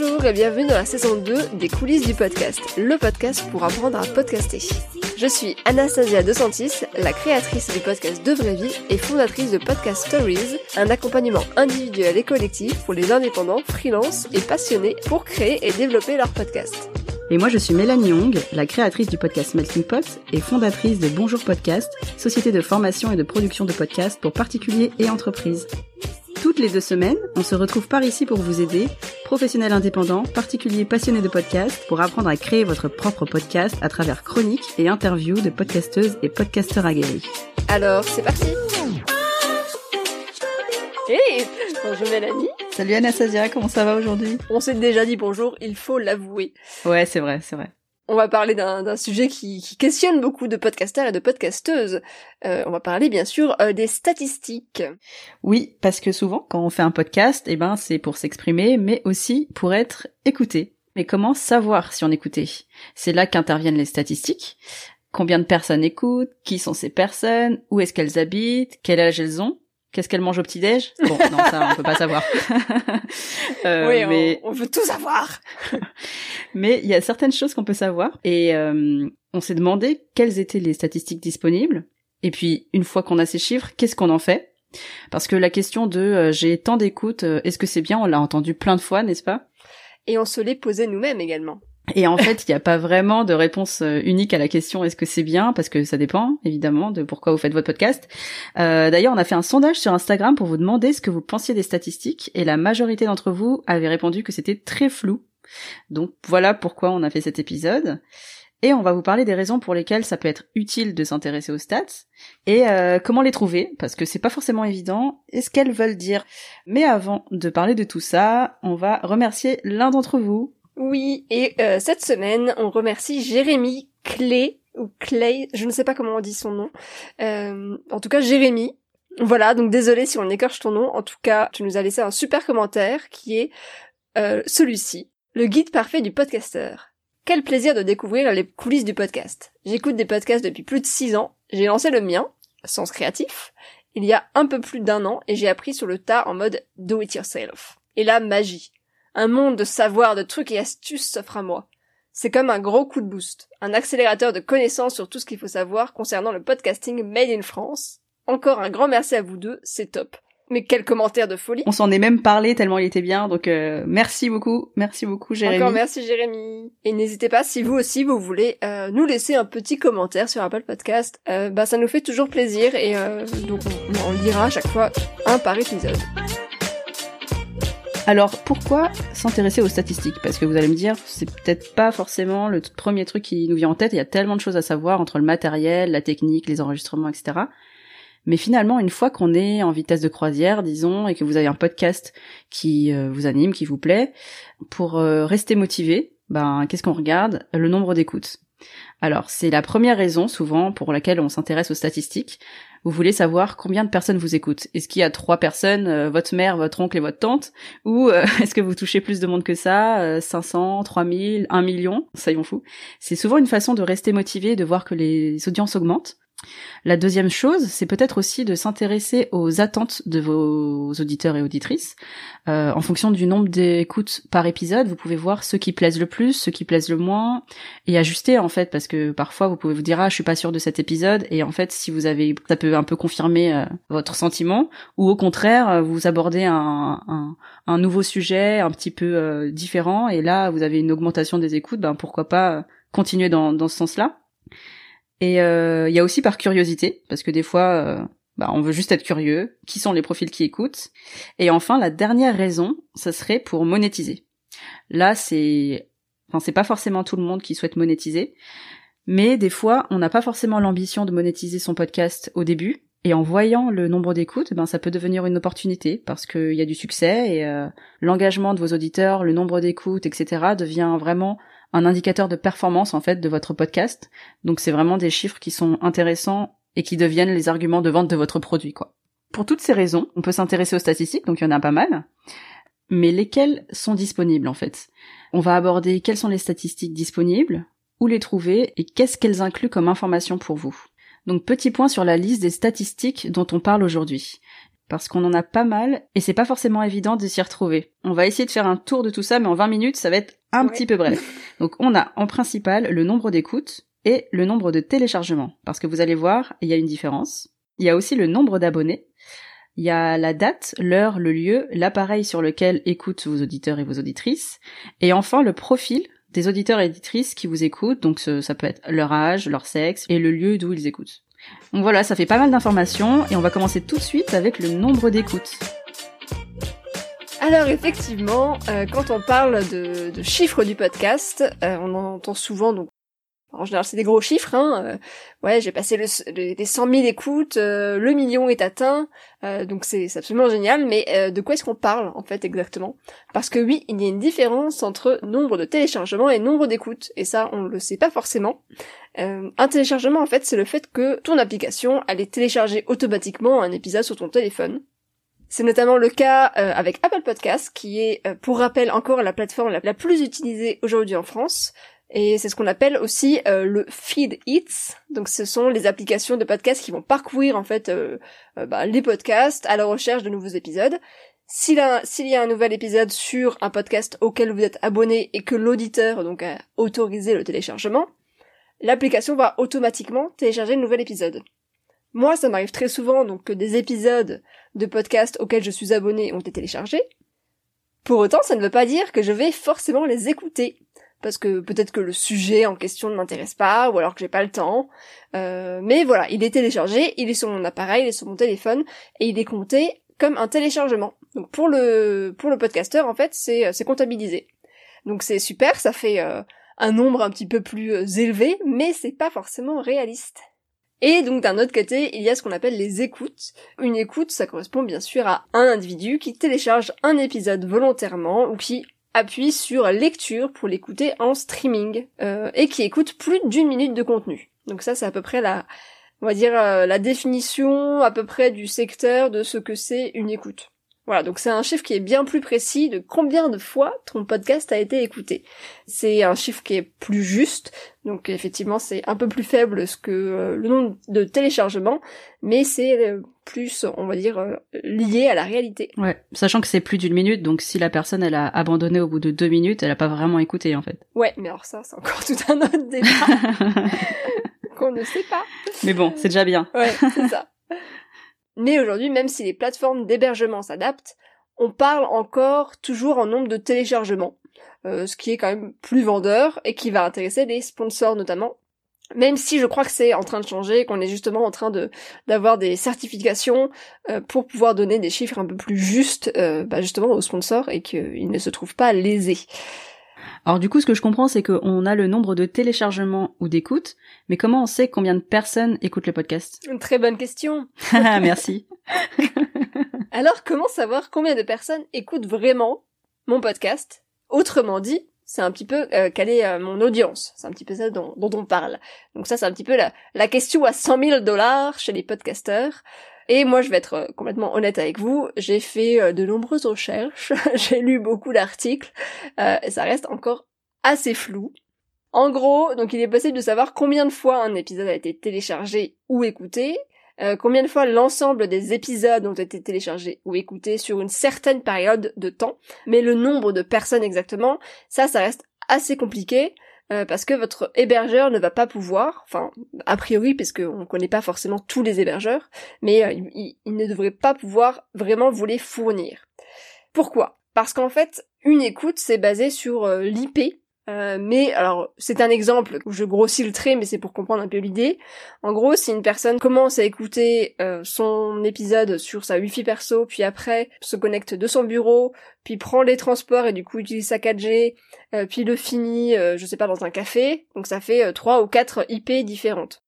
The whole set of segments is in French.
Bonjour et bienvenue dans la saison 2 des coulisses du podcast, le podcast pour apprendre à podcaster. Je suis Anastasia De Santis, la créatrice du podcast De Vraie Vie et fondatrice de Podcast Stories, un accompagnement individuel et collectif pour les indépendants, freelance et passionnés pour créer et développer leur podcast. Et moi, je suis Mélanie Young, la créatrice du podcast Melting Pot et fondatrice de Bonjour Podcast, société de formation et de production de podcasts pour particuliers et entreprises. Toutes les deux semaines, on se retrouve par ici pour vous aider, professionnels indépendants, particuliers passionnés de podcasts, pour apprendre à créer votre propre podcast à travers chroniques et interviews de podcasteuses et podcasteurs aguerris. Alors, c'est parti Hey Bonjour Mélanie Salut Anastasia, comment ça va aujourd'hui? On s'est déjà dit bonjour, il faut l'avouer. Ouais, c'est vrai, c'est vrai. On va parler d'un sujet qui, questionne beaucoup de podcasteurs et de podcasteuses. Euh, on va parler bien sûr euh, des statistiques. Oui, parce que souvent quand on fait un podcast, eh ben c'est pour s'exprimer, mais aussi pour être écouté. Mais comment savoir si on écoutait C'est là qu'interviennent les statistiques. Combien de personnes écoutent? Qui sont ces personnes? Où est-ce qu'elles habitent? Quel âge elles ont? Qu'est-ce qu'elle mange au petit-déj? Bon, non, ça, on peut pas savoir. euh, oui, mais... on, veut tout savoir. mais il y a certaines choses qu'on peut savoir. Et euh, on s'est demandé quelles étaient les statistiques disponibles. Et puis, une fois qu'on a ces chiffres, qu'est-ce qu'on en fait? Parce que la question de euh, j'ai tant d'écoutes, est-ce que c'est bien? On l'a entendu plein de fois, n'est-ce pas? Et on se l'est posé nous-mêmes également. Et en fait, il n'y a pas vraiment de réponse euh, unique à la question est-ce que c'est bien? Parce que ça dépend évidemment de pourquoi vous faites votre podcast. Euh, D'ailleurs, on a fait un sondage sur Instagram pour vous demander ce que vous pensiez des statistiques et la majorité d'entre vous avait répondu que c'était très flou. Donc voilà pourquoi on a fait cet épisode. Et on va vous parler des raisons pour lesquelles ça peut être utile de s'intéresser aux stats et euh, comment les trouver? Parce que c'est pas forcément évident et ce qu'elles veulent dire? Mais avant de parler de tout ça, on va remercier l'un d'entre vous oui, et euh, cette semaine, on remercie Jérémy Clé, ou Clay, je ne sais pas comment on dit son nom. Euh, en tout cas, Jérémy. Voilà, donc désolé si on écorche ton nom. En tout cas, tu nous as laissé un super commentaire qui est euh, celui-ci. Le guide parfait du podcasteur. Quel plaisir de découvrir les coulisses du podcast. J'écoute des podcasts depuis plus de six ans. J'ai lancé le mien, Sens Créatif, il y a un peu plus d'un an et j'ai appris sur le tas en mode do it yourself. Et la magie. Un monde de savoir, de trucs et astuces s'offre à moi. C'est comme un gros coup de boost, un accélérateur de connaissances sur tout ce qu'il faut savoir concernant le podcasting made in France. Encore un grand merci à vous deux, c'est top. Mais quel commentaire de folie On s'en est même parlé tellement il était bien, donc euh, merci beaucoup, merci beaucoup Jérémy. Encore merci Jérémy. Et n'hésitez pas si vous aussi vous voulez euh, nous laisser un petit commentaire sur Apple Podcast, euh, bah ça nous fait toujours plaisir et donc on, on lira à chaque fois un par épisode. Alors pourquoi s'intéresser aux statistiques? Parce que vous allez me dire, c'est peut-être pas forcément le premier truc qui nous vient en tête, il y a tellement de choses à savoir entre le matériel, la technique, les enregistrements, etc. Mais finalement, une fois qu'on est en vitesse de croisière, disons, et que vous avez un podcast qui euh, vous anime, qui vous plaît, pour euh, rester motivé, ben qu'est-ce qu'on regarde? Le nombre d'écoutes. Alors, c'est la première raison souvent pour laquelle on s'intéresse aux statistiques. Vous voulez savoir combien de personnes vous écoutent? Est-ce qu'il y a trois personnes, euh, votre mère, votre oncle et votre tante? Ou euh, est-ce que vous touchez plus de monde que ça? Euh, 500, 3000, 1 million Ça y on fout. C'est souvent une façon de rester motivé, de voir que les audiences augmentent. La deuxième chose, c'est peut-être aussi de s'intéresser aux attentes de vos auditeurs et auditrices. Euh, en fonction du nombre d'écoutes par épisode, vous pouvez voir ceux qui plaisent le plus, ceux qui plaisent le moins, et ajuster en fait, parce que parfois vous pouvez vous dire ah je suis pas sûr de cet épisode, et en fait si vous avez, ça peut un peu confirmer euh, votre sentiment, ou au contraire euh, vous abordez un, un, nouveau sujet un petit peu différent, et là vous avez une augmentation des écoutes, ben pourquoi pas continuer dans, dans ce sens-là. Et il euh, y a aussi par curiosité, parce que des fois, euh, bah, on veut juste être curieux. Qui sont les profils qui écoutent Et enfin, la dernière raison, ça serait pour monétiser. Là, c'est, enfin, c'est pas forcément tout le monde qui souhaite monétiser, mais des fois, on n'a pas forcément l'ambition de monétiser son podcast au début. Et en voyant le nombre d'écoutes, ben ça peut devenir une opportunité parce qu'il y a du succès et euh, l'engagement de vos auditeurs, le nombre d'écoutes, etc. devient vraiment un indicateur de performance en fait de votre podcast. Donc c'est vraiment des chiffres qui sont intéressants et qui deviennent les arguments de vente de votre produit quoi. Pour toutes ces raisons, on peut s'intéresser aux statistiques, donc il y en a pas mal. Mais lesquelles sont disponibles en fait? On va aborder quelles sont les statistiques disponibles, où les trouver et qu'est-ce qu'elles incluent comme information pour vous. Donc petit point sur la liste des statistiques dont on parle aujourd'hui. Parce qu'on en a pas mal et c'est pas forcément évident de s'y retrouver. On va essayer de faire un tour de tout ça, mais en 20 minutes, ça va être un petit peu bref. Donc on a en principal le nombre d'écoutes et le nombre de téléchargements, parce que vous allez voir, il y a une différence. Il y a aussi le nombre d'abonnés. Il y a la date, l'heure, le lieu, l'appareil sur lequel écoutent vos auditeurs et vos auditrices. Et enfin le profil des auditeurs et auditrices qui vous écoutent, donc ça peut être leur âge, leur sexe et le lieu d'où ils écoutent. Donc voilà, ça fait pas mal d'informations et on va commencer tout de suite avec le nombre d'écoutes. Alors effectivement, euh, quand on parle de, chiffres du podcast, euh, on entend souvent donc en général, c'est des gros chiffres. Hein. Euh, ouais, j'ai passé le, les 100 000 écoutes, le million est atteint, donc c'est absolument génial. Mais de quoi est-ce qu'on parle en fait exactement? Parce que oui, il y a une différence entre nombre de téléchargements et nombre d'écoutes, et ça, on le sait pas forcément. Euh, un téléchargement, en fait, c'est le fait que ton application allait télécharger automatiquement un épisode sur ton téléphone. C'est notamment le cas euh, avec Apple Podcast, qui est, euh, pour rappel, encore la plateforme la, plus utilisée aujourd'hui en France. Et c'est ce qu'on appelle aussi le feed hits. Donc ce sont les applications de podcast qui vont parcourir en fait bah, les podcasts à la recherche de nouveaux épisodes. S'il y a un nouvel épisode sur un podcast auquel vous êtes abonné et que l'auditeur donc a autorisé le téléchargement, l'application va automatiquement télécharger le nouvel épisode. Moi, ça m'arrive très souvent donc que des épisodes de podcast auxquels je suis abonné ont été téléchargés. Pour autant, ça ne veut pas dire que je vais forcément les écouter. Parce que peut-être que le sujet en question ne m'intéresse pas, ou alors que j'ai pas le temps. Euh, mais voilà, il est téléchargé, il est sur mon appareil, il est sur mon téléphone, et il est compté comme un téléchargement. Donc pour le pour le podcasteur, en fait, c'est c'est comptabilisé. Donc c'est super, ça fait euh, un nombre un petit peu plus euh, élevé, mais c'est pas forcément réaliste. Et donc d'un autre côté, il y a ce qu'on appelle les écoutes. Une écoute, ça correspond bien sûr à un individu qui télécharge un épisode volontairement ou qui appuie sur lecture pour l'écouter en streaming euh, et qui écoute plus d'une minute de contenu. Donc ça, c'est à peu près la, on va dire euh, la définition à peu près du secteur de ce que c'est une écoute. Voilà, donc c'est un chiffre qui est bien plus précis de combien de fois ton podcast a été écouté. C'est un chiffre qui est plus juste, donc effectivement c'est un peu plus faible que euh, le nombre de téléchargements, mais c'est euh, plus, on va dire, euh, lié à la réalité. Ouais, sachant que c'est plus d'une minute, donc si la personne elle a abandonné au bout de deux minutes, elle a pas vraiment écouté en fait. Ouais, mais alors ça c'est encore tout un autre débat qu'on ne sait pas. Mais bon, c'est déjà bien. Ouais, c'est ça. Mais aujourd'hui, même si les plateformes d'hébergement s'adaptent, on parle encore toujours en nombre de téléchargements, euh, ce qui est quand même plus vendeur et qui va intéresser les sponsors notamment. Même si je crois que c'est en train de changer, qu'on est justement en train de d'avoir des certifications euh, pour pouvoir donner des chiffres un peu plus justes, euh, bah, justement aux sponsors et qu'ils ne se trouvent pas lésés. Alors du coup, ce que je comprends, c'est qu'on a le nombre de téléchargements ou d'écoutes, mais comment on sait combien de personnes écoutent le podcast? Une très bonne question. Merci. Alors, comment savoir combien de personnes écoutent vraiment mon podcast? Autrement dit, c'est un petit peu euh, quelle est euh, mon audience? C'est un petit peu ça dont, on parle. Donc ça, c'est un petit peu la, la question à 100 000 dollars chez les podcasteurs. Et moi, je vais être euh, complètement honnête avec vous, j'ai fait euh, de nombreuses recherches, j'ai lu beaucoup d'articles, euh, et ça reste encore assez flou. En gros, donc il est possible de savoir combien de fois un épisode a été téléchargé ou écouté, combien de fois l'ensemble des épisodes ont été téléchargés ou écoutés sur une certaine période de temps, mais le nombre de personnes exactement, ça, ça reste assez compliqué. Euh, parce que votre hébergeur ne va pas pouvoir, enfin a priori parce qu'on ne connaît pas forcément tous les hébergeurs, mais euh, il, ne devrait pas pouvoir vraiment vous les fournir. Pourquoi? Parce qu'en fait, une écoute c'est basé sur euh, l'IP euh, mais alors, c'est un exemple où je grossis le trait, mais c'est pour comprendre un peu l'idée. En gros, si une personne commence à écouter euh, son épisode sur sa Wi-Fi perso, puis après se connecte de son bureau, puis prend les transports et du coup utilise sa 4G, euh, puis le finit, je sais pas, dans un café, donc ça fait trois ou quatre IP différentes.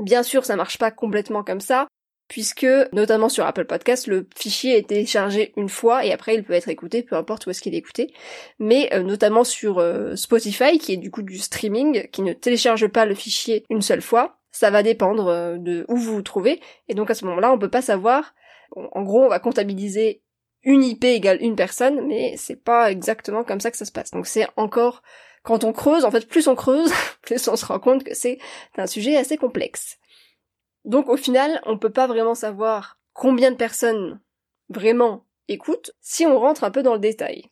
Bien sûr, ça marche pas complètement comme ça, puisque notamment sur Apple Podcast, le fichier est téléchargé une fois et après il peut être écouté, peu importe où est-ce qu'il est écouté. Mais euh, notamment sur euh, Spotify, qui est du coup du streaming, qui ne télécharge pas le fichier une seule fois, ça va dépendre euh, de où vous vous trouvez. Et donc à ce moment-là, on peut pas savoir. en gros, on va comptabiliser une IP égale une personne, mais c'est pas exactement comme ça que ça se passe. Donc c'est encore quand on creuse, en fait, plus on creuse, plus on se rend compte que c'est un sujet assez complexe. Donc au final, on peut pas vraiment savoir combien de personnes vraiment écoutent si on rentre un peu dans le détail.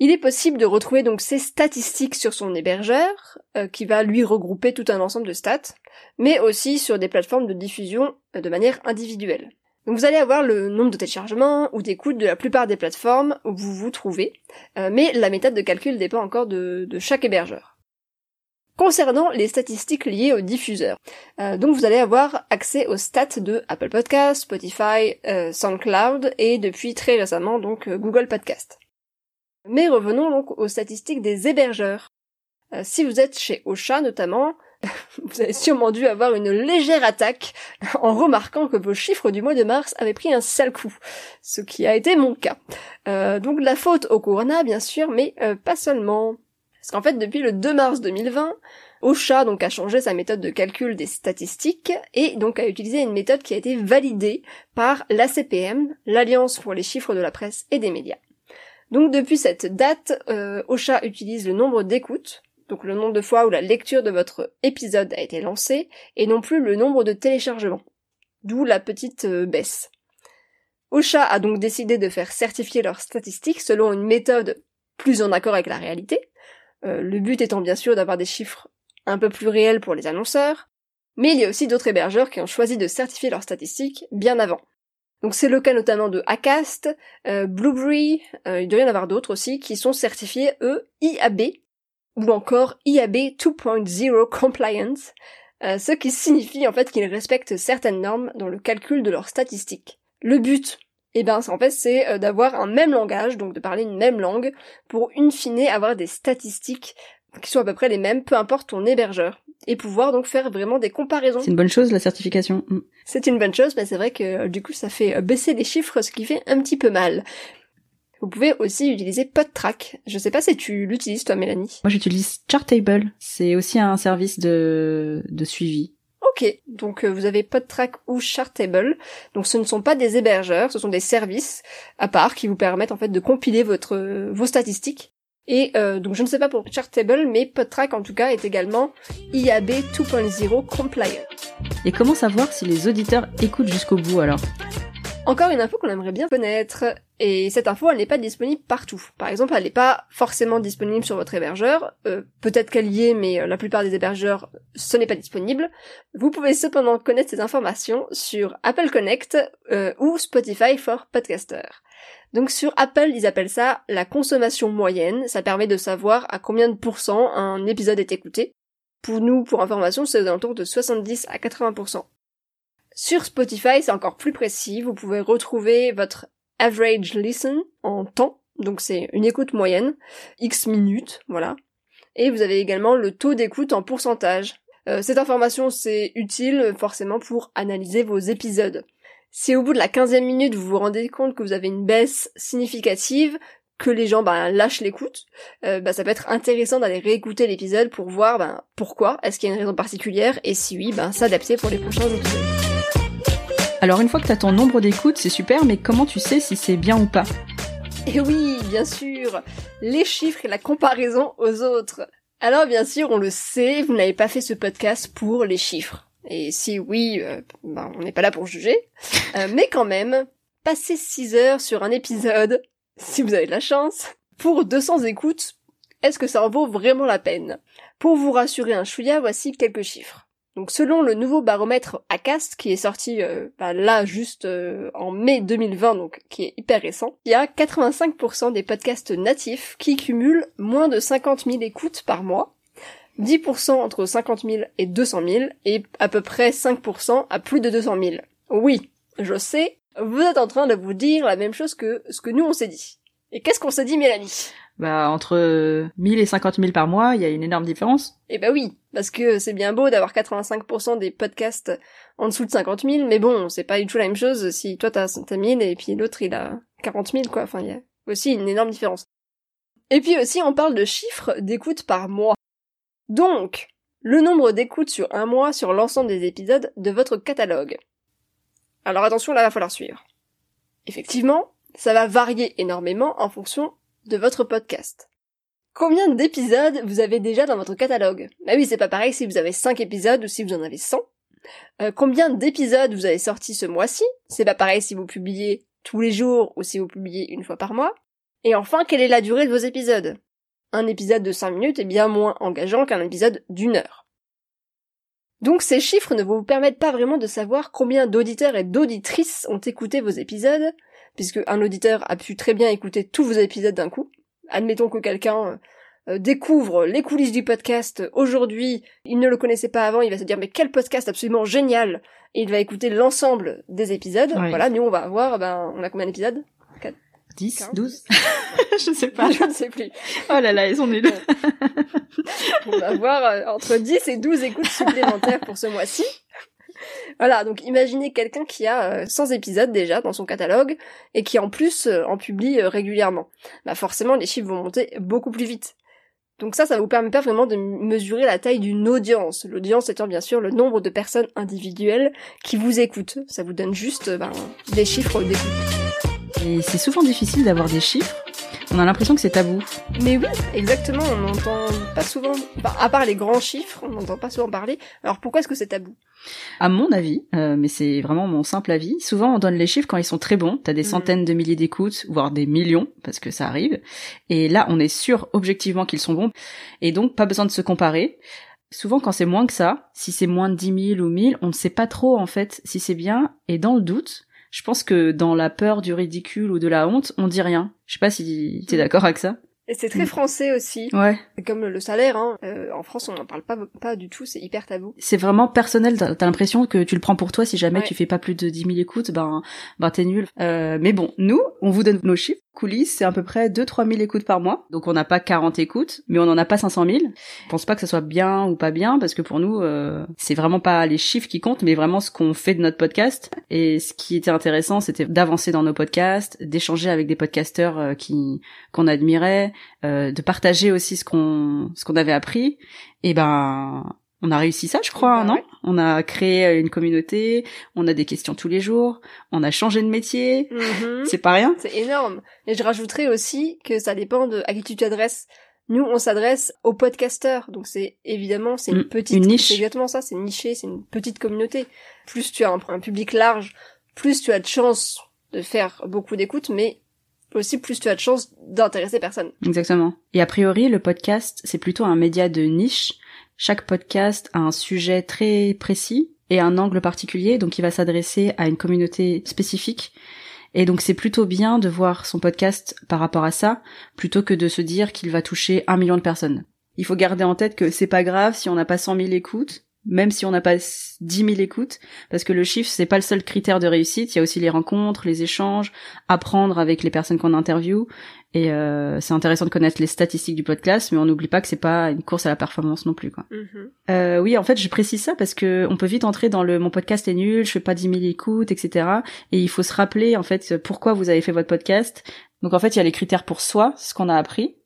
Il est possible de retrouver donc ces statistiques sur son hébergeur, euh, qui va lui regrouper tout un ensemble de stats, mais aussi sur des plateformes de diffusion euh, de manière individuelle. Donc vous allez avoir le nombre de téléchargements ou d'écoutes de la plupart des plateformes où vous vous trouvez, euh, mais la méthode de calcul dépend encore de, chaque hébergeur. Concernant les statistiques liées aux diffuseurs, donc vous allez avoir accès aux stats de Apple Podcast, Spotify, SoundCloud et depuis très récemment donc Google Podcast. Mais revenons donc aux statistiques des hébergeurs. Euh, si vous êtes chez Ocha notamment, vous avez sûrement dû avoir une légère attaque en remarquant que vos chiffres du mois de mars avaient pris un sale coup, ce qui a été mon cas. Euh, donc la faute au Corona bien sûr, mais euh, pas seulement. Parce qu'en fait depuis le 2 mars 2020, Ocha donc a changé sa méthode de calcul des statistiques et donc a utilisé une méthode qui a été validée par l'ACPM, l'Alliance pour les chiffres de la presse et des médias. Donc depuis cette date, euh, Ocha utilise le nombre d'écoutes, donc le nombre de fois où la lecture de votre épisode a été lancée, et non plus le nombre de téléchargements. D'où la petite euh, baisse. Ocha a donc décidé de faire certifier leurs statistiques selon une méthode plus en accord avec la réalité, euh, le but étant bien sûr d'avoir des chiffres un peu plus réels pour les annonceurs, mais il y a aussi d'autres hébergeurs qui ont choisi de certifier leurs statistiques bien avant. Donc c'est le cas notamment de Acast, euh, Blueberry, euh, il doit y en avoir d'autres aussi, qui sont certifiés, eux, IAB, ou encore IAB 2.0 Compliance, ce qui signifie en fait qu'ils respectent certaines normes dans le calcul de leurs statistiques. Le but, eh ben, en fait, c'est d'avoir un même langage, donc de parler une même langue, pour in fine avoir des statistiques qui sont à peu près les mêmes, peu importe ton hébergeur et pouvoir donc faire vraiment des comparaisons. C'est une bonne chose la certification. Mm. C'est une bonne chose, mais c'est vrai que euh, du coup ça fait euh, baisser les chiffres, ce qui fait un petit peu mal. Vous pouvez aussi utiliser PodTrack. Je sais pas si tu l'utilises toi Mélanie. Moi j'utilise Chartable. C'est aussi un service de, de suivi. Ok, donc euh, vous avez PodTrack ou Chartable. Donc ce ne sont pas des hébergeurs, ce sont des services à part qui vous permettent en fait de compiler votre vos statistiques et euh, donc je ne sais pas pour Chartable, mais PodTrack en tout cas est également IAB 2.0 compliant. Et comment savoir si les auditeurs écoutent jusqu'au bout alors? Encore une info qu'on aimerait bien connaître, et cette info elle n'est pas disponible partout. Par exemple, elle n'est pas forcément disponible sur votre hébergeur, euh, peut-être qu'elle y est, mais euh, la plupart des hébergeurs, ce n'est pas disponible. Vous pouvez cependant connaître ces informations sur Apple Connect ou Spotify for Podcasters. Donc sur Apple, ils appellent ça la consommation moyenne. Ça permet de savoir à combien de pourcents un épisode est écouté. Pour nous, pour information, c'est aux alentours de 70 à 80%. Sur Spotify, c'est encore plus précis. Vous pouvez retrouver votre average listen en temps. Donc c'est une écoute moyenne, X minutes, voilà. Et vous avez également le taux d'écoute en pourcentage. Euh, cette information, c'est utile forcément pour analyser vos épisodes. Si au bout de la quinzième minute vous vous rendez compte que vous avez une baisse significative, que les gens ben, lâchent l'écoute, euh, ben, ça peut être intéressant d'aller réécouter l'épisode pour voir ben, pourquoi, est-ce qu'il y a une raison particulière, et si oui, ben, s'adapter pour les prochains épisodes. Alors une fois que tu as ton nombre d'écoutes, c'est super, mais comment tu sais si c'est bien ou pas? Eh oui, bien sûr, les chiffres et la comparaison aux autres. Alors bien sûr, on le sait, vous n'avez pas fait ce podcast pour les chiffres. Et si oui, euh, ben, on n'est pas là pour juger. Euh, mais quand même, passer 6 heures sur un épisode, si vous avez de la chance, pour 200 écoutes, est-ce que ça en vaut vraiment la peine? Pour vous rassurer un chouïa, voici quelques chiffres. Donc selon le nouveau baromètre ACAST qui est sorti euh, ben, là juste en mai 2020, donc qui est hyper récent, il y a 85% des podcasts natifs qui cumulent moins de 50 000 écoutes par mois, 10% entre 50 000 et 200 000, et à peu près 5% à plus de 200 000. Oui, je sais, vous êtes en train de vous dire la même chose que ce que nous on s'est dit. Et qu'est-ce qu'on s'est dit, Mélanie? Bah, entre 1000 et 50 000 par mois, il y a une énorme différence. Eh bah oui, parce que c'est bien beau d'avoir 85% des podcasts en dessous de 50 000, mais bon, c'est pas du tout la même chose si toi t'as 1000 et puis l'autre il a 40 000, quoi. Enfin, il y a aussi une énorme différence. Et puis aussi, on parle de chiffres d'écoute par mois. Donc, le nombre d'écoutes sur un mois sur l'ensemble des épisodes de votre catalogue. Alors attention, là, va falloir suivre. Effectivement, ça va varier énormément en fonction de votre podcast. Combien d'épisodes vous avez déjà dans votre catalogue? Bah oui, c'est pas pareil si vous avez 5 épisodes ou si vous en avez 100. Euh, combien d'épisodes vous avez sorti ce mois-ci? C'est pas pareil si vous publiez tous les jours ou si vous publiez une fois par mois. Et enfin, quelle est la durée de vos épisodes? Un épisode de 5 minutes est bien moins engageant qu'un épisode d'une heure. Donc ces chiffres ne vous permettent pas vraiment de savoir combien d'auditeurs et d'auditrices ont écouté vos épisodes, puisque un auditeur a pu très bien écouter tous vos épisodes d'un coup. Admettons que quelqu'un euh, découvre les coulisses du podcast aujourd'hui, il ne le connaissait pas avant, il va se dire mais quel podcast absolument génial et il va écouter l'ensemble des épisodes. Voilà, nous on va avoir ben on a combien d'épisodes? 10, 12 Je sais pas. Je ne sais plus. Oh là là, ils sont nuls. on va avoir euh, entre 10 et 12 écoutes supplémentaires pour ce mois-ci. Voilà, donc imaginez quelqu'un qui a 100 euh, épisodes déjà dans son catalogue et qui en plus en publie régulièrement. Bah forcément les chiffres vont monter beaucoup plus vite. Donc ça, ça vous permet pas vraiment de mesurer la taille d'une audience. L'audience étant bien sûr le nombre de personnes individuelles qui vous écoutent. Ça vous donne juste ben, des chiffres d'écoute. Et c'est souvent difficile d'avoir des chiffres on a l'impression que c'est tabou. Mais oui, exactement, on n'entend pas souvent, à part les grands chiffres, on n'entend pas souvent parler. Alors pourquoi est-ce que c'est tabou? À mon avis, euh, mais c'est vraiment mon simple avis, souvent on donne les chiffres quand ils sont très bons, t'as des mm. centaines de milliers d'écoutes, voire des millions, parce que ça arrive, et là on est sûr objectivement qu'ils sont bons, et donc pas besoin de se comparer. Souvent quand c'est moins que ça, si c'est moins de 10 000 ou 1000, on ne sait pas trop en fait si c'est bien, et dans le doute, je pense que dans la peur du ridicule ou de la honte, on dit rien. Je sais pas si t'es d'accord avec ça. Et c'est très mm. français aussi. Ouais. Comme le salaire, hein. Euh, en France, on n'en parle pas, pas du tout, c'est hyper tabou. C'est vraiment personnel, t'as, l'impression que tu le prends pour toi, si jamais tu fais pas plus de 10 000 écoutes, ben, ben t'es nul. Euh, mais bon, nous, on vous donne nos chiffres, coulisses, c'est à peu près 2-3 000 écoutes par mois. Donc on n'a pas 40 écoutes, mais on n'en a pas 500 000. Je pense pas que ça soit bien ou pas bien, parce que pour nous, euh, c'est vraiment pas les chiffres qui comptent, mais vraiment ce qu'on fait de notre podcast. Et ce qui était intéressant, c'était d'avancer dans nos podcasts, d'échanger avec des podcasteurs euh, qui qu'on admirait, euh, de partager aussi ce qu'on ce qu'on avait appris. Et ben on a réussi ça, je crois, bah non? On a créé euh, une communauté, on a des questions tous les jours, on a changé de métier. Mhm. C'est pas rien. C'est énorme. Et je rajouterais aussi que ça dépend de à qui tu t'adresses. Nous, on s'adresse aux podcasteurs, donc c'est évidemment c'est une mm, petite une niche. C'est exactement ça, c'est niché, c'est une petite communauté. Plus tu as un, un public large, plus tu as de chances de faire beaucoup d'écoutes, mais aussi plus tu as de chances d'intéresser personne. Exactement. Et a priori, le podcast, c'est plutôt un média de niche chaque podcast a un sujet très précis et un angle particulier, donc il va s'adresser à une communauté spécifique. Et donc c'est plutôt bien de voir son podcast par rapport à ça, plutôt que de se dire qu'il va toucher un million de personnes. Il faut garder en tête que c'est pas grave si on n'a pas 100 000 écoutes, même si on n'a pas 10 000 écoutes, parce que le chiffre c'est pas le seul critère de réussite. Il y a aussi les rencontres, les échanges, apprendre avec les personnes qu'on interviewe. Et euh, c'est intéressant de connaître les statistiques du podcast, mais on n'oublie pas que c'est pas une course à la performance non plus. Quoi. Mm-hmm. Euh, oui, en fait, je précise ça parce que on peut vite entrer dans le mon podcast est nul, je fais pas 10 000 écoutes, etc. Et il faut se rappeler en fait pourquoi vous avez fait votre podcast. Donc en fait, il y a les critères pour soi, ce qu'on a appris,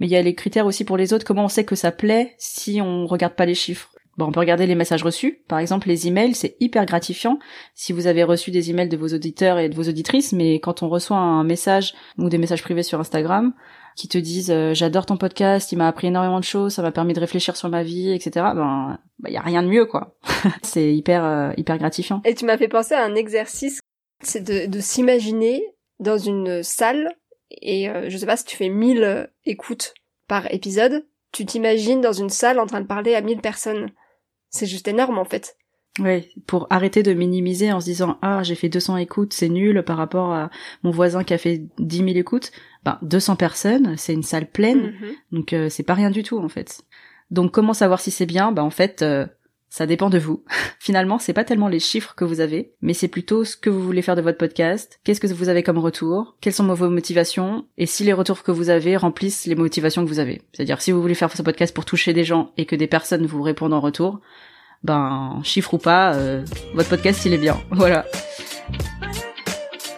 mais il y a les critères aussi pour les autres. Comment on sait que ça plaît si on regarde pas les chiffres Bon, on peut regarder les messages reçus. Par exemple, les emails, c'est hyper gratifiant si vous avez reçu des emails de vos auditeurs et de vos auditrices, mais quand on reçoit un message ou des messages privés sur Instagram qui te disent euh, j'adore ton podcast, il m'a appris énormément de choses, ça m'a permis de réfléchir sur ma vie, etc. Ben, il bah, y a rien de mieux, quoi. c'est hyper, euh, hyper gratifiant. Et tu m'as fait penser à un exercice, c'est de, de s'imaginer dans une salle et euh, je sais pas si tu fais 1000 écoutes par épisode, tu t'imagines dans une salle en train de parler à 1000 personnes. C'est juste énorme en fait. Oui, pour arrêter de minimiser en se disant ah j'ai fait 200 écoutes c'est nul par rapport à mon voisin qui a fait 10 000 écoutes. Ben 200 personnes c'est une salle pleine mhm. donc euh, c'est pas rien du tout en fait. Donc comment savoir si c'est bien? Ben en fait euh, ça dépend de vous. Finalement c'est pas tellement les chiffres que vous avez mais c'est plutôt ce que vous voulez faire de votre podcast. Qu'est-ce que vous avez comme retour Quelles sont vos motivations Et si les retours que vous avez remplissent les motivations que vous avez. C'est-à-dire si vous voulez faire ce podcast pour toucher des gens et que des personnes vous répondent en retour ben chiffre ou pas, euh, votre podcast il est bien. Voilà.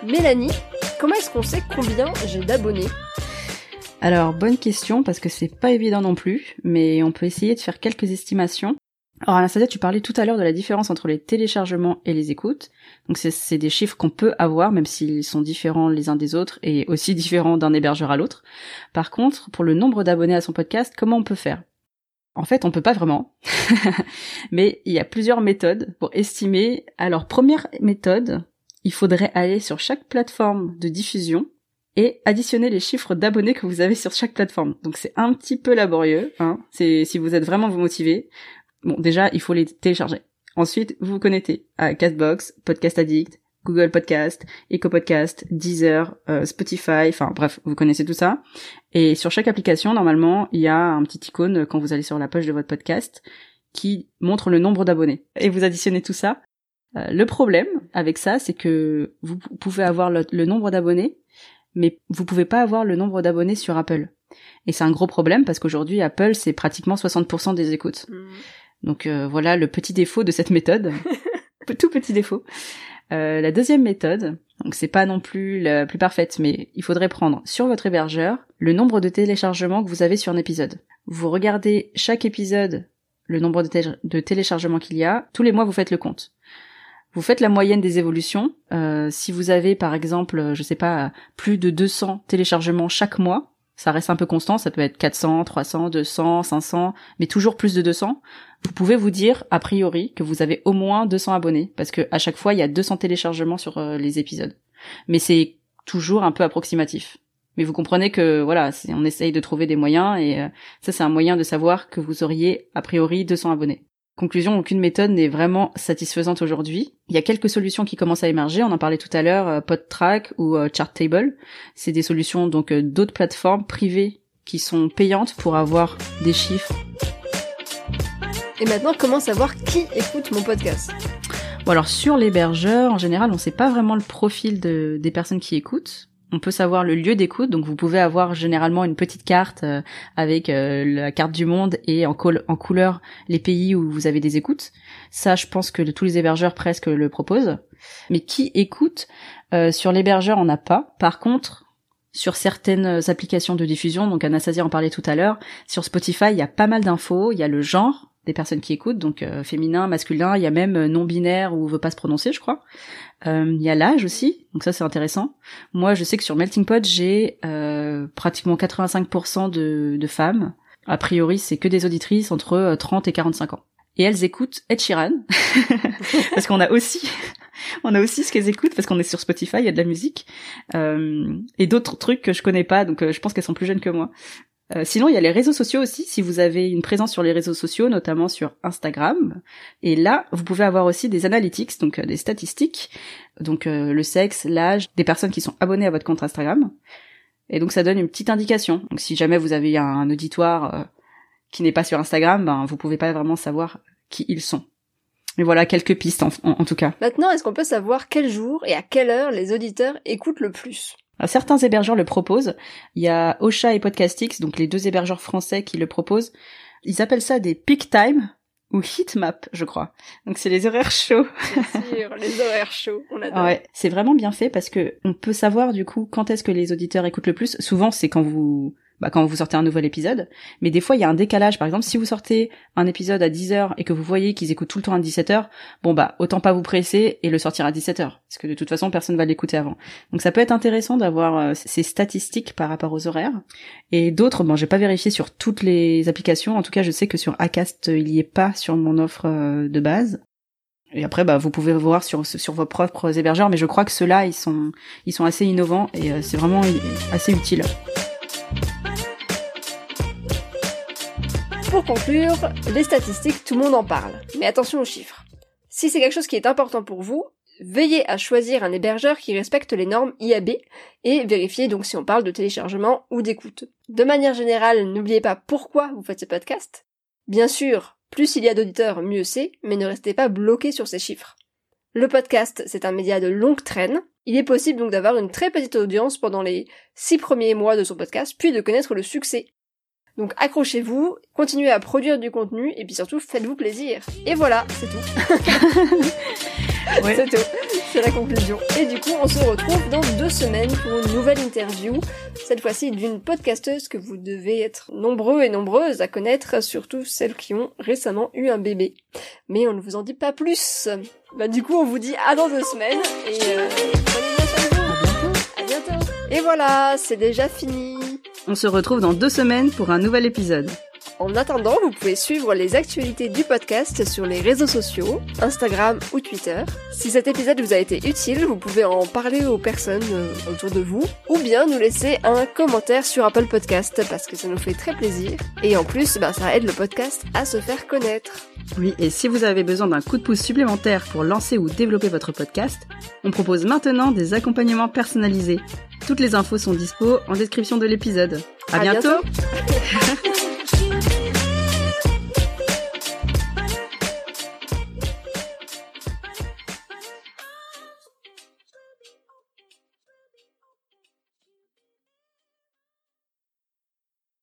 Mélanie, comment est-ce qu'on sait combien j'ai d'abonnés? Alors bonne question parce que c'est pas évident non plus, mais on peut essayer de faire quelques estimations. Alors Anastasia, tu parlais tout à l'heure de la différence entre les téléchargements et les écoutes. Donc c'est des chiffres qu'on peut avoir, même s'ils sont différents les uns des autres et aussi différents d'un hébergeur à l'autre. Par contre, pour le nombre d'abonnés à son podcast, comment on peut faire? En fait, on peut pas vraiment. Mais il y a plusieurs méthodes pour estimer. Alors, première méthode, il faudrait aller sur chaque plateforme de diffusion et additionner les chiffres d'abonnés que vous avez sur chaque plateforme. Donc c'est un petit peu laborieux. Hein. C'est si vous êtes vraiment vous motivé. Bon, déjà, il faut les télécharger. Ensuite, vous vous connectez à Castbox, Podcast Addict, Google Podcast, Eco Podcast, Deezer, euh, Spotify, enfin bref, vous connaissez tout ça. Et sur chaque application, normalement, il y a un petit icône quand vous allez sur la page de votre podcast qui montre le nombre d'abonnés. Et vous additionnez tout ça. Euh, le problème avec ça, c'est que vous pouvez avoir le, nombre d'abonnés, mais vous pouvez pas avoir le nombre d'abonnés sur Apple. Et c'est un gros problème parce qu'aujourd'hui, Apple, c'est pratiquement 60% des écoutes. Mmh. Donc euh, voilà le petit défaut de cette méthode. Tout petit défaut. Euh, la deuxième méthode, donc c'est pas non plus la plus parfaite, mais il faudrait prendre sur votre hébergeur le nombre de téléchargements que vous avez sur un épisode. Vous regardez chaque épisode, le nombre de, téléchargements qu'il y a, tous les mois vous faites le compte. Vous faites la moyenne des évolutions. Euh, si vous avez par exemple, je sais pas, plus de 200 téléchargements chaque mois, ça reste un peu constant, ça peut être 400, 300, 200, 500, mais toujours plus de 200. Vous pouvez vous dire, a priori, que vous avez au moins 200 abonnés, parce que à chaque fois, il y a 200 téléchargements sur euh, les épisodes. Mais c'est toujours un peu approximatif. Mais vous comprenez que, voilà, on essaye de trouver des moyens, et euh, ça, c'est un moyen de savoir que vous auriez, a priori, 200 abonnés. Conclusion, aucune méthode n'est vraiment satisfaisante aujourd'hui. Il y a quelques solutions qui commencent à émerger, on en parlait tout à l'heure, euh, PodTrack ou euh, Charttable. C'est des solutions donc euh, d'autres plateformes privées qui sont payantes pour avoir des chiffres. Et maintenant, comment savoir qui écoute mon podcast? Bon alors sur l'hébergeur, en général, on ne sait pas vraiment le profil des personnes qui écoutent on peut savoir le lieu d'écoute. Donc vous pouvez avoir généralement une petite carte euh, avec euh, la carte du monde et en, en, couleur les pays où vous avez des écoutes. Ça, je pense que tous les hébergeurs presque le proposent. Mais qui écoute euh, Sur l'hébergeur, on n'a pas. Par contre, sur certaines applications de diffusion, donc Anastasia en parlait tout à l'heure, sur Spotify, il y a pas mal d'infos. Il y a le genre, des personnes qui écoutent, donc euh, féminin, masculin, il y a même euh, non binaire ou veut pas se prononcer, je crois. Euh, il y a l'âge aussi, donc ça c'est intéressant. Moi, je sais que sur Melting Pot, j'ai pratiquement 85% de, de femmes. A priori, c'est que des auditrices entre 30 et 45 ans. Et elles écoutent Ed Sheeran, parce qu'on a aussi, on a aussi ce qu'elles écoutent, parce qu'on est sur Spotify, il y a de la musique, et d'autres trucs que je connais pas, donc je pense qu'elles sont plus jeunes que moi. Euh, sinon, il y a les réseaux sociaux aussi, si vous avez une présence sur les réseaux sociaux, notamment sur Instagram. Et là, vous pouvez avoir aussi des analytics, donc euh, des statistiques, donc euh, le sexe, l'âge, des personnes qui sont abonnées à votre compte Instagram. Et donc ça donne une petite indication. Donc si jamais vous avez un, auditoire qui n'est pas sur Instagram, ben vous pouvez pas vraiment savoir qui ils sont. Mais voilà quelques pistes en tout cas. Maintenant, est-ce qu'on peut savoir quel jour et à quelle heure les auditeurs écoutent le plus? Certains hébergeurs le proposent. Il y a Ocha et Podcastix, donc les deux hébergeurs français qui le proposent. Ils appellent ça des peak time ou heatmap, je crois. Donc c'est les horaires chauds. les horaires chauds, on adore. Ouais, c'est vraiment bien fait parce que on peut savoir du coup quand est-ce que les auditeurs écoutent le plus. Souvent c'est quand vous bah, quand vous sortez un nouvel épisode. Mais des fois, il y a un décalage. Par exemple, si vous sortez un épisode à 10h et que vous voyez qu'ils écoutent tout le temps à 17h, bon bah, autant pas vous presser et le sortir à 17h. Parce que de toute façon, personne va l'écouter avant. Donc ça peut être intéressant d'avoir euh, ces statistiques par rapport aux horaires. Et d'autres, bon, j'ai pas vérifié sur toutes les applications. En tout cas, je sais que sur Acast, il y est pas sur mon offre euh, de base. Et après, bah, vous pouvez voir sur, sur vos propres hébergeurs, mais je crois que ceux-là, ils sont, ils sont assez innovants et euh, c'est vraiment assez utile. Pour conclure, les statistiques, tout le monde en parle. Mais attention aux chiffres. Si c'est quelque chose qui est important pour vous, veillez à choisir un hébergeur qui respecte les normes IAB et vérifiez donc si on parle de téléchargement ou d'écoute. De manière générale, n'oubliez pas pourquoi vous faites ce podcast. Bien sûr, plus il y a d'auditeurs, mieux c'est, mais ne restez pas bloqué sur ces chiffres. Le podcast, c'est un média de longue traîne. Il est possible donc d'avoir une très petite audience pendant les six premiers mois de son podcast, puis de connaître le succès donc accrochez-vous, continuez à produire du contenu et puis surtout faites-vous plaisir. Et voilà, c'est tout. C'est tout. C'est la conclusion. Et du coup, on se retrouve dans deux semaines pour une nouvelle interview. Cette fois-ci d'une podcasteuse que vous devez être nombreux et nombreuses à connaître, surtout celles qui ont récemment eu un bébé. Mais on ne vous en dit pas plus. Bah du coup, on vous dit à dans deux semaines et euh, À bientôt. Et voilà, c'est déjà fini. On se retrouve dans deux semaines pour un nouvel épisode. En attendant, vous pouvez suivre les actualités du podcast sur les réseaux sociaux, Instagram ou Twitter. Si cet épisode vous a été utile, vous pouvez en parler aux personnes euh, autour de vous ou bien nous laisser un commentaire sur Apple Podcast parce que ça nous fait très plaisir. Et en plus, ben, ça aide le podcast à se faire connaître. Oui, et si vous avez besoin d'un coup de pouce supplémentaire pour lancer ou développer votre podcast, on propose maintenant des accompagnements personnalisés. Toutes les infos sont dispo en description de l'épisode. À, bientôt.